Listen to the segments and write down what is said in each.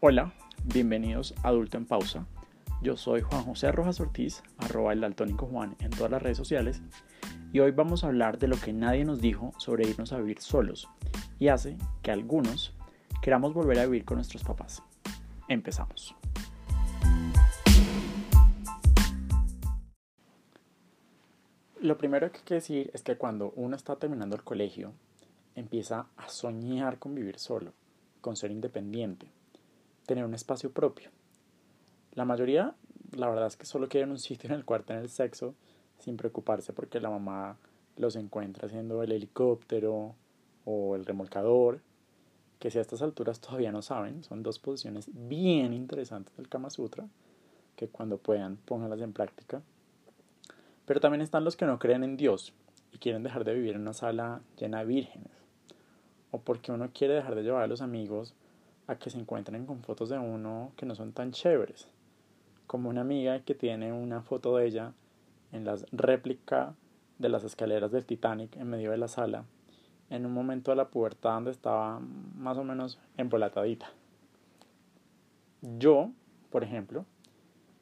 Hola, bienvenidos a Adulto en Pausa. Yo soy Juan José Rojas Ortiz, arroba el daltónico Juan en todas las redes sociales, y hoy vamos a hablar de lo que nadie nos dijo sobre irnos a vivir solos y hace que algunos queramos volver a vivir con nuestros papás. Empezamos. Lo primero que hay que decir es que cuando uno está terminando el colegio, empieza a soñar con vivir solo, con ser independiente tener un espacio propio. La mayoría, la verdad es que solo quieren un sitio en el cual tener sexo sin preocuparse porque la mamá los encuentra haciendo el helicóptero o el remolcador, que si a estas alturas todavía no saben, son dos posiciones bien interesantes del Kama Sutra, que cuando puedan pónganlas en práctica. Pero también están los que no creen en Dios y quieren dejar de vivir en una sala llena de vírgenes, o porque uno quiere dejar de llevar a los amigos a que se encuentren con fotos de uno que no son tan chéveres. Como una amiga que tiene una foto de ella en la réplica de las escaleras del Titanic en medio de la sala, en un momento de la pubertad donde estaba más o menos embolatadita. Yo, por ejemplo,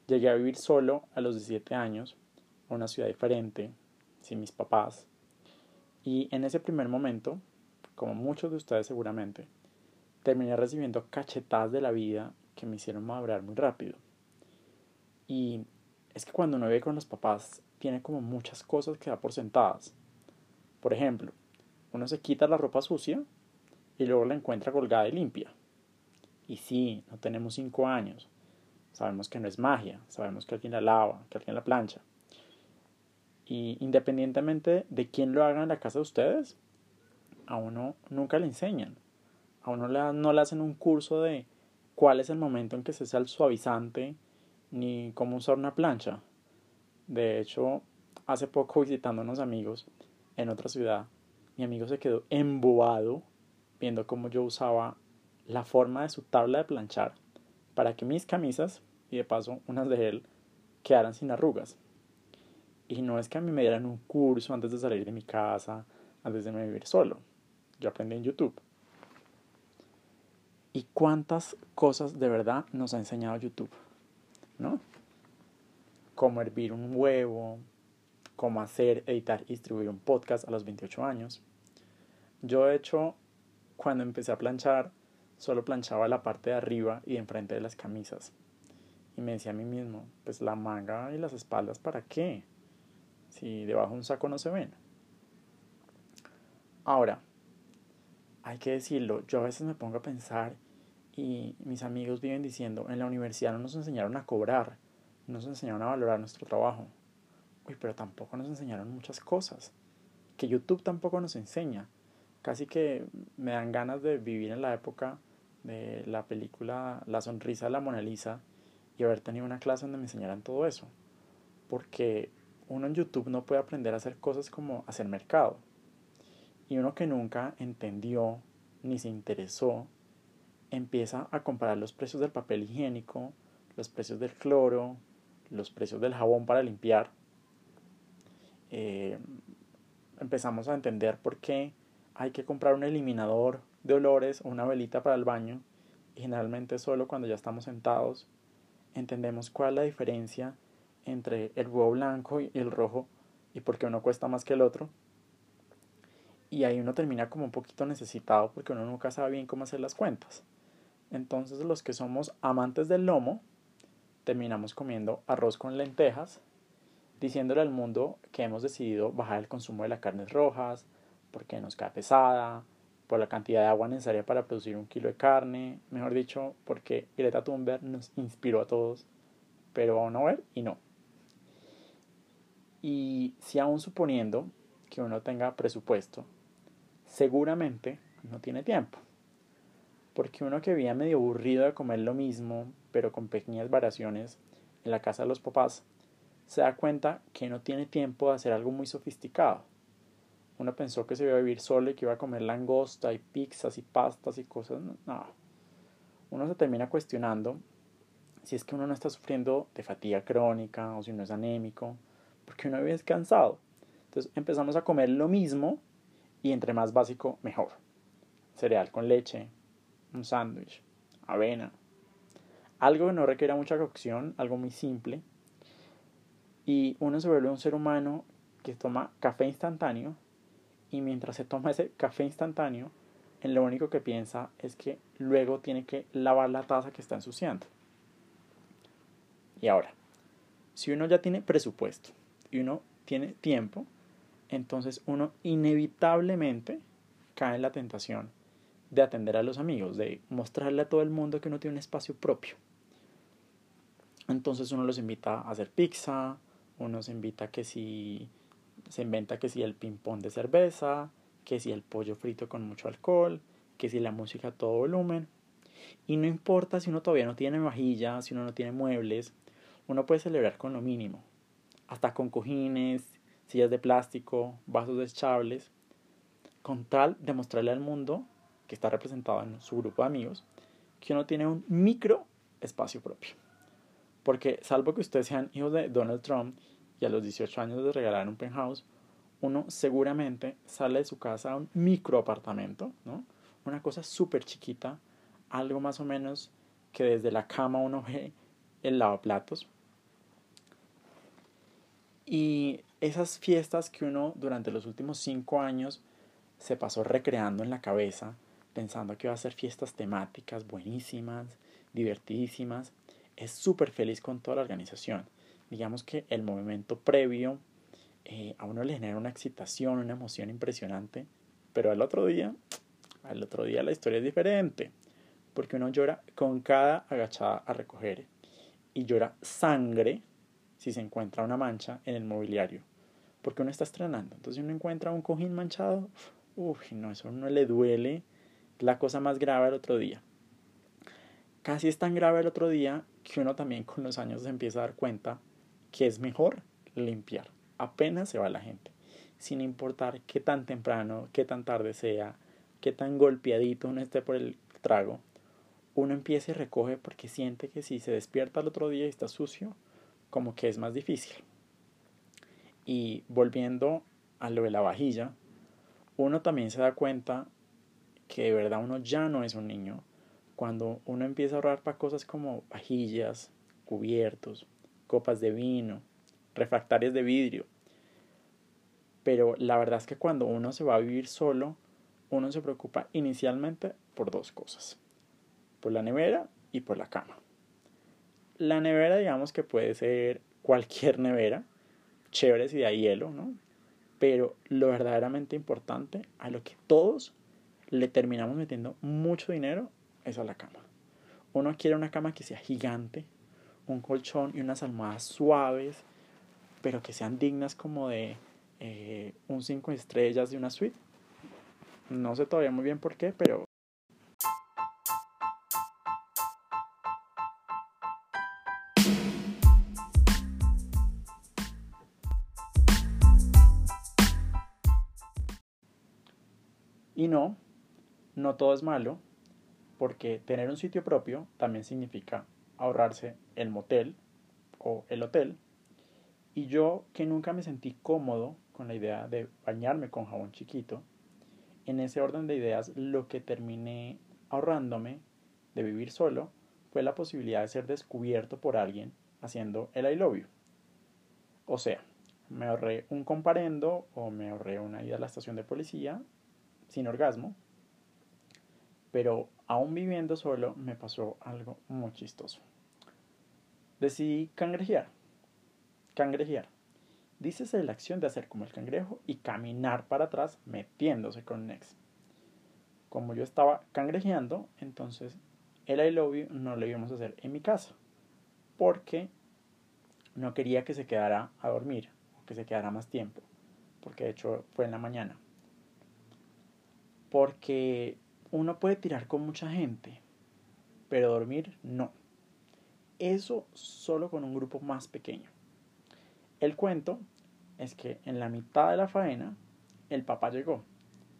llegué a vivir solo a los 17 años, a una ciudad diferente, sin mis papás, y en ese primer momento, como muchos de ustedes seguramente, terminé recibiendo cachetadas de la vida que me hicieron madurar muy rápido. Y es que cuando uno vive con los papás, tiene como muchas cosas que da por sentadas. Por ejemplo, uno se quita la ropa sucia y luego la encuentra colgada y limpia. Y sí, no tenemos cinco años. Sabemos que no es magia, sabemos que alguien la lava, que alguien la plancha. Y independientemente de quién lo haga en la casa de ustedes, a uno nunca le enseñan. A uno no le hacen un curso de cuál es el momento en que se usa el suavizante ni cómo usar una plancha. De hecho, hace poco visitando a unos amigos en otra ciudad, mi amigo se quedó embobado viendo cómo yo usaba la forma de su tabla de planchar para que mis camisas, y de paso unas de él, quedaran sin arrugas. Y no es que a mí me dieran un curso antes de salir de mi casa, antes de vivir solo. Yo aprendí en YouTube. ¿Y cuántas cosas de verdad nos ha enseñado YouTube? ¿No? Cómo hervir un huevo, cómo hacer, editar y distribuir un podcast a los 28 años. Yo, de hecho, cuando empecé a planchar, solo planchaba la parte de arriba y de enfrente de las camisas. Y me decía a mí mismo, pues la manga y las espaldas, ¿para qué? Si debajo de un saco no se ven. Ahora, hay que decirlo, yo a veces me pongo a pensar y mis amigos viven diciendo, en la universidad no nos enseñaron a cobrar, no nos enseñaron a valorar nuestro trabajo. Uy, pero tampoco nos enseñaron muchas cosas, que YouTube tampoco nos enseña. Casi que me dan ganas de vivir en la época de la película La sonrisa de la Mona Lisa y haber tenido una clase donde me enseñaran todo eso. Porque uno en YouTube no puede aprender a hacer cosas como hacer mercado. Y uno que nunca entendió ni se interesó empieza a comparar los precios del papel higiénico, los precios del cloro, los precios del jabón para limpiar. Eh, empezamos a entender por qué hay que comprar un eliminador de olores o una velita para el baño. Y generalmente solo cuando ya estamos sentados entendemos cuál es la diferencia entre el huevo blanco y el rojo y por qué uno cuesta más que el otro. Y ahí uno termina como un poquito necesitado porque uno nunca sabe bien cómo hacer las cuentas. Entonces los que somos amantes del lomo, terminamos comiendo arroz con lentejas, diciéndole al mundo que hemos decidido bajar el consumo de las carnes rojas, porque nos queda pesada, por la cantidad de agua necesaria para producir un kilo de carne, mejor dicho, porque Greta Thunberg nos inspiró a todos, pero a uno ver y no. Y si aún suponiendo que uno tenga presupuesto, seguramente no tiene tiempo porque uno que vive medio aburrido de comer lo mismo, pero con pequeñas variaciones en la casa de los papás, se da cuenta que no tiene tiempo de hacer algo muy sofisticado. Uno pensó que se iba a vivir solo y que iba a comer langosta y pizzas y pastas y cosas. No. Uno se termina cuestionando si es que uno no está sufriendo de fatiga crónica o si uno es anémico, porque uno vive descansado. Entonces empezamos a comer lo mismo y entre más básico, mejor. Cereal con leche, un sándwich, avena, Algo que no requiera mucha cocción, algo muy simple. Y uno se vuelve un ser humano que toma café instantáneo y mientras se toma ese café instantáneo, en lo único que piensa es que luego tiene que lavar la taza que está ensuciando. Y ahora, si uno ya tiene presupuesto y uno tiene tiempo, entonces uno inevitablemente cae en la tentación de atender a los amigos, de mostrarle a todo el mundo que uno tiene un espacio propio. Entonces uno los invita a hacer pizza, uno se invita que si se inventa que si el ping-pong de cerveza, que si el pollo frito con mucho alcohol, que si la música a todo volumen. Y no importa si uno todavía no tiene vajilla, si uno no tiene muebles, uno puede celebrar con lo mínimo. Hasta con cojines, sillas de plástico, vasos desechables, con tal de mostrarle al mundo, que está representado en su grupo de amigos, que uno tiene un micro espacio propio. Porque salvo que ustedes sean hijos de Donald Trump y a los 18 años les regalaron un penthouse, uno seguramente sale de su casa a un micro apartamento, ¿no? Una cosa súper chiquita, algo más o menos que desde la cama uno ve el lavaplatos. Y esas fiestas que uno durante los últimos cinco años se pasó recreando en la cabeza, pensando que iba a ser fiestas temáticas buenísimas, divertidísimas, es súper feliz con toda la organización digamos que el movimiento previo eh, a uno le genera una excitación, una emoción impresionante, pero al otro día, al otro día la historia es diferente, porque uno llora con cada agachada a recoger y llora sangre si se encuentra una mancha en el mobiliario, porque uno está estrenando. Entonces uno encuentra un cojín manchado, uff, no, eso no le duele, la cosa más grave el otro día. Casi es tan grave el otro día que uno también con los años se empieza a dar cuenta que es mejor limpiar. Apenas se va la gente. Sin importar qué tan temprano, qué tan tarde sea, qué tan golpeadito uno esté por el trago, uno empieza y recoge porque siente que si se despierta el otro día y está sucio, como que es más difícil. Y volviendo a lo de la vajilla, uno también se da cuenta que de verdad uno ya no es un niño cuando uno empieza a ahorrar para cosas como vajillas, cubiertos, copas de vino, refractarias de vidrio. Pero la verdad es que cuando uno se va a vivir solo, uno se preocupa inicialmente por dos cosas. Por la nevera y por la cama. La nevera digamos que puede ser cualquier nevera, chévere si da hielo, ¿no? Pero lo verdaderamente importante, a lo que todos le terminamos metiendo mucho dinero, es a la cama. Uno quiere una cama que sea gigante, un colchón y unas almohadas suaves, pero que sean dignas como de eh, un 5 estrellas de una suite. No sé todavía muy bien por qué, pero... Y no, no todo es malo, porque tener un sitio propio también significa ahorrarse el motel o el hotel. Y yo que nunca me sentí cómodo con la idea de bañarme con jabón chiquito, en ese orden de ideas lo que terminé ahorrándome de vivir solo fue la posibilidad de ser descubierto por alguien haciendo el I. O sea, me ahorré un comparendo o me ahorré una ida a la estación de policía sin orgasmo, pero aún viviendo solo me pasó algo muy chistoso. Decidí cangrejear. Cangrejear. Dícese la acción de hacer como el cangrejo y caminar para atrás metiéndose con un ex. Como yo estaba cangrejeando, entonces el I love you no lo íbamos a hacer en mi casa. Porque no quería que se quedara a dormir o que se quedara más tiempo. Porque de hecho fue en la mañana. Porque uno puede tirar con mucha gente, pero dormir no. Eso solo con un grupo más pequeño. El cuento es que en la mitad de la faena el papá llegó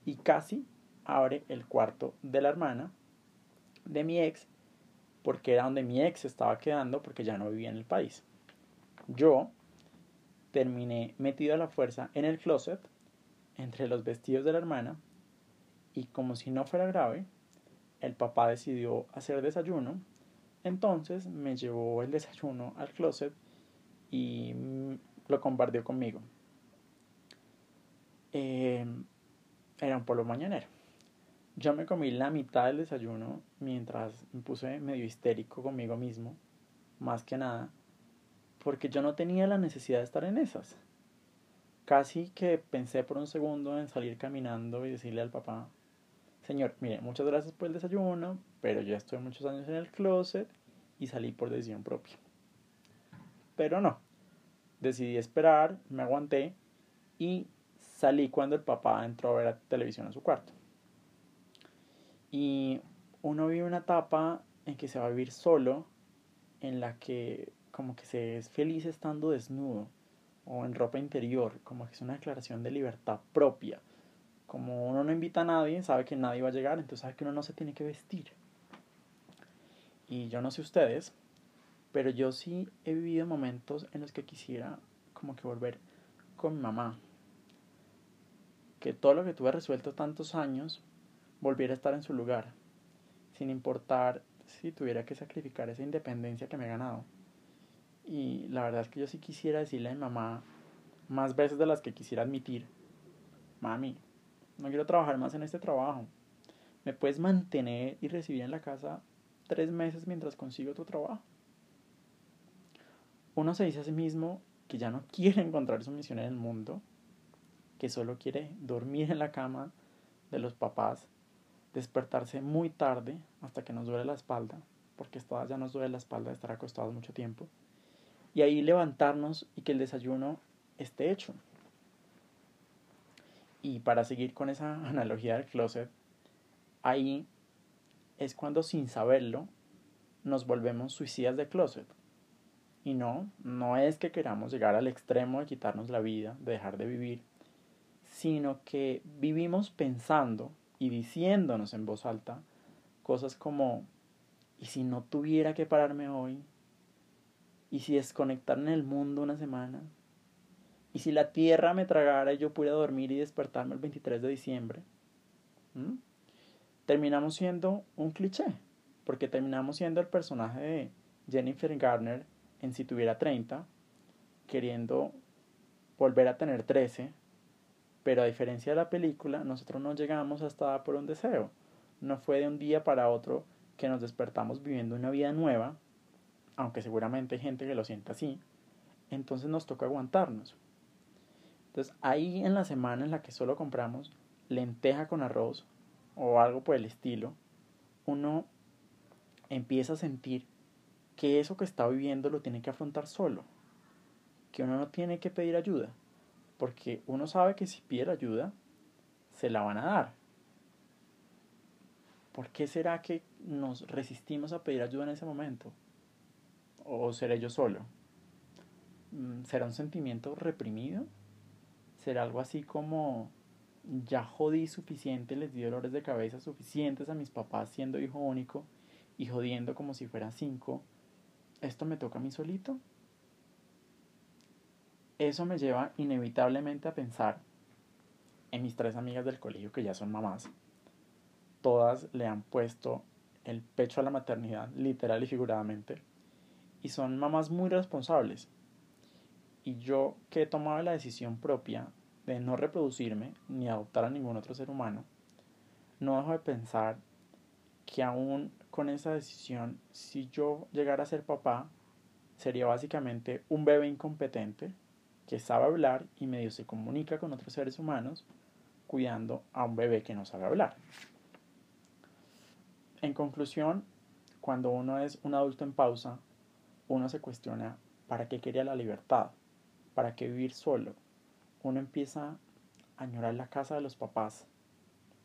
y casi abre el cuarto de la hermana de mi ex porque era donde mi ex estaba quedando porque ya no vivía en el país. Yo terminé metido a la fuerza en el closet entre los vestidos de la hermana y como si no fuera grave, el papá decidió hacer desayuno Entonces me llevó el desayuno al closet y mm, lo compartió conmigo. Em, era un polvo mañanero. Yo me comí la mitad del desayuno mientras me puse medio histérico conmigo mismo, más que nada, porque yo no tenía la necesidad de estar en esas. Casi que pensé por un segundo en salir caminando y decirle al papá, señor, mire, muchas gracias por el desayuno, pero yo estoy muchos años en el closet y salí por decisión propia. Pero no, decidí esperar, me aguanté y salí cuando el papá entró a ver la televisión a su cuarto. Y uno vive una etapa en que se va a vivir solo, en la que como que se es feliz estando desnudo o en ropa interior, como que es una declaración de libertad propia. Como uno no invita a nadie, sabe que nadie va a llegar, entonces sabe que uno no se tiene que vestir. Y yo no sé ustedes, pero yo sí he vivido momentos en los que quisiera como que volver con mi mamá. Que todo lo que tuve resuelto tantos años volviera a estar en su lugar, sin importar si tuviera que sacrificar esa independencia que me he ganado. Y la verdad es que yo sí quisiera decirle a mi mamá más veces de las que quisiera admitir, mami, no quiero trabajar más en este trabajo. ¿Me puedes mantener y recibir en la casa tres meses mientras consigo otro trabajo? Uno se dice a sí mismo que ya no quiere encontrar su misión en el mundo, que solo quiere dormir en la cama de los papás despertarse muy tarde hasta que nos duele la espalda, porque ya nos duele la espalda de estar acostados mucho tiempo, y ahí levantarnos y que el desayuno esté hecho. Y para seguir con esa analogía del closet, ahí es cuando sin saberlo nos volvemos suicidas de closet. Y no, no es que queramos llegar al extremo de quitarnos la vida, de dejar de vivir, sino que vivimos pensando y diciéndonos en voz alta cosas como, ¿y si no tuviera que pararme hoy? ¿Y si desconectar en el mundo una semana? ¿Y si la tierra me tragara y yo pudiera dormir y despertarme el 23 de diciembre? ¿Mm? Terminamos siendo un cliché, porque terminamos siendo el personaje de Jennifer Garner en Si tuviera 30, queriendo volver a tener 13 pero a diferencia de la película, nosotros no llegamos hasta por un deseo. No fue de un día para otro que nos despertamos viviendo una vida nueva, aunque seguramente hay gente que lo sienta así. Entonces nos toca aguantarnos. Entonces ahí en la semana en la que solo compramos lenteja con arroz o algo por el estilo, uno empieza a sentir que eso que está viviendo lo tiene que afrontar solo, que uno no tiene que pedir ayuda, porque uno sabe que si pide ayuda, se la van a dar. ¿Por qué será que nos resistimos a pedir ayuda en ese momento? ¿O seré yo solo? Mm, ¿Será un sentimiento reprimido? ¿Será algo así como ya jodí suficiente, les di dolores de cabeza suficientes a mis papás siendo hijo único y jodiendo como si fueran cinco? ¿Esto me toca a mí solito? Eso me lleva inevitablemente a pensar en mis tres amigas del colegio que ya son mamás. Todas le han puesto el pecho a la maternidad, literal y figuradamente, y son mamás muy responsables. Y yo que he tomado la decisión propia de no reproducirme ni adoptar a ningún otro ser humano, no dejo de pensar que aún con esa decisión, si yo llegara a ser papá, sería básicamente un bebé incompetente que sabe hablar y medio se comunica con otros seres humanos cuidando a un bebé que no sabe hablar. En conclusión, cuando uno es un adulto en pausa, uno se cuestiona para qué quería la libertad, para qué vivir solo. Uno empieza a añorar la casa de los papás.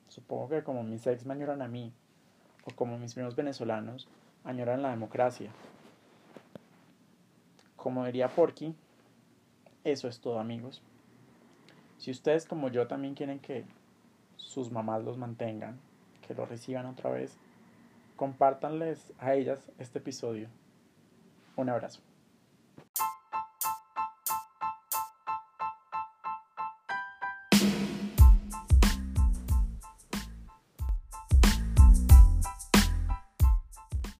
Supongo que como mis ex me añoran a mí, o como mis primos venezolanos añoran la democracia. Como diría Porky, eso es todo amigos. Si ustedes como yo también quieren que sus mamás los mantengan, que los reciban otra vez, compártanles a ellas este episodio. Un abrazo.